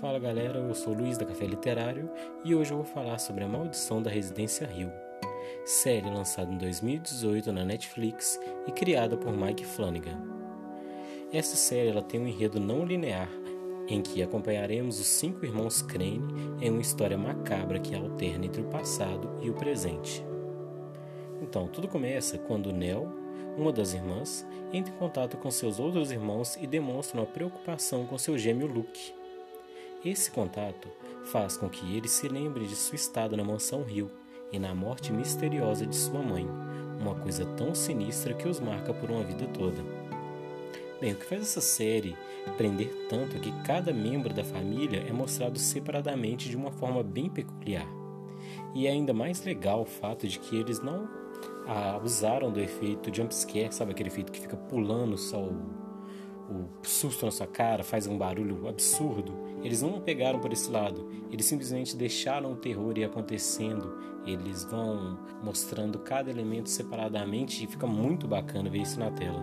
Fala galera, eu sou Luiz da Café Literário e hoje eu vou falar sobre A Maldição da Residência Rio, série lançada em 2018 na Netflix e criada por Mike Flanagan. Essa série ela tem um enredo não linear em que acompanharemos os cinco irmãos Crane em uma história macabra que alterna entre o passado e o presente. Então, tudo começa quando Nell, uma das irmãs, entra em contato com seus outros irmãos e demonstra uma preocupação com seu gêmeo Luke esse contato faz com que ele se lembre de sua estada na mansão Rio e na morte misteriosa de sua mãe, uma coisa tão sinistra que os marca por uma vida toda. Bem, o que faz essa série prender tanto é que cada membro da família é mostrado separadamente de uma forma bem peculiar. E é ainda mais legal o fato de que eles não abusaram do efeito jumpscare, sabe aquele efeito que fica pulando só o o susto na sua cara, faz um barulho absurdo, eles não pegaram por esse lado. Eles simplesmente deixaram o terror ir acontecendo. Eles vão mostrando cada elemento separadamente e fica muito bacana ver isso na tela.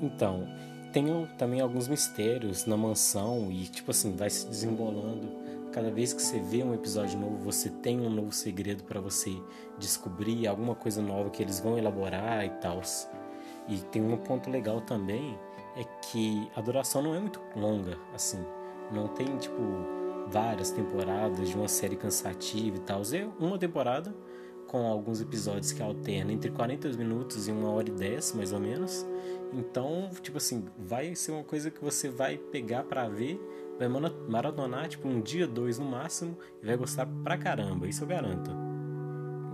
Então, tem também alguns mistérios na mansão e, tipo assim, vai se desembolando. Cada vez que você vê um episódio novo, você tem um novo segredo para você descobrir, alguma coisa nova que eles vão elaborar e tal. E tem um ponto legal também é que a duração não é muito longa, assim. Não tem, tipo, várias temporadas de uma série cansativa e tal. É uma temporada com alguns episódios que alternam entre 40 minutos e uma hora e 10, mais ou menos. Então, tipo assim, vai ser uma coisa que você vai pegar para ver, vai maratonar, tipo, um dia, dois no máximo, e vai gostar pra caramba, isso eu garanto.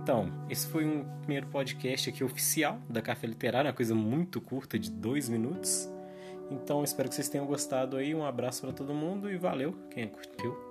Então, esse foi um primeiro podcast aqui oficial da Café Literário, uma coisa muito curta, de dois minutos. Então, espero que vocês tenham gostado aí. Um abraço para todo mundo e valeu quem curtiu.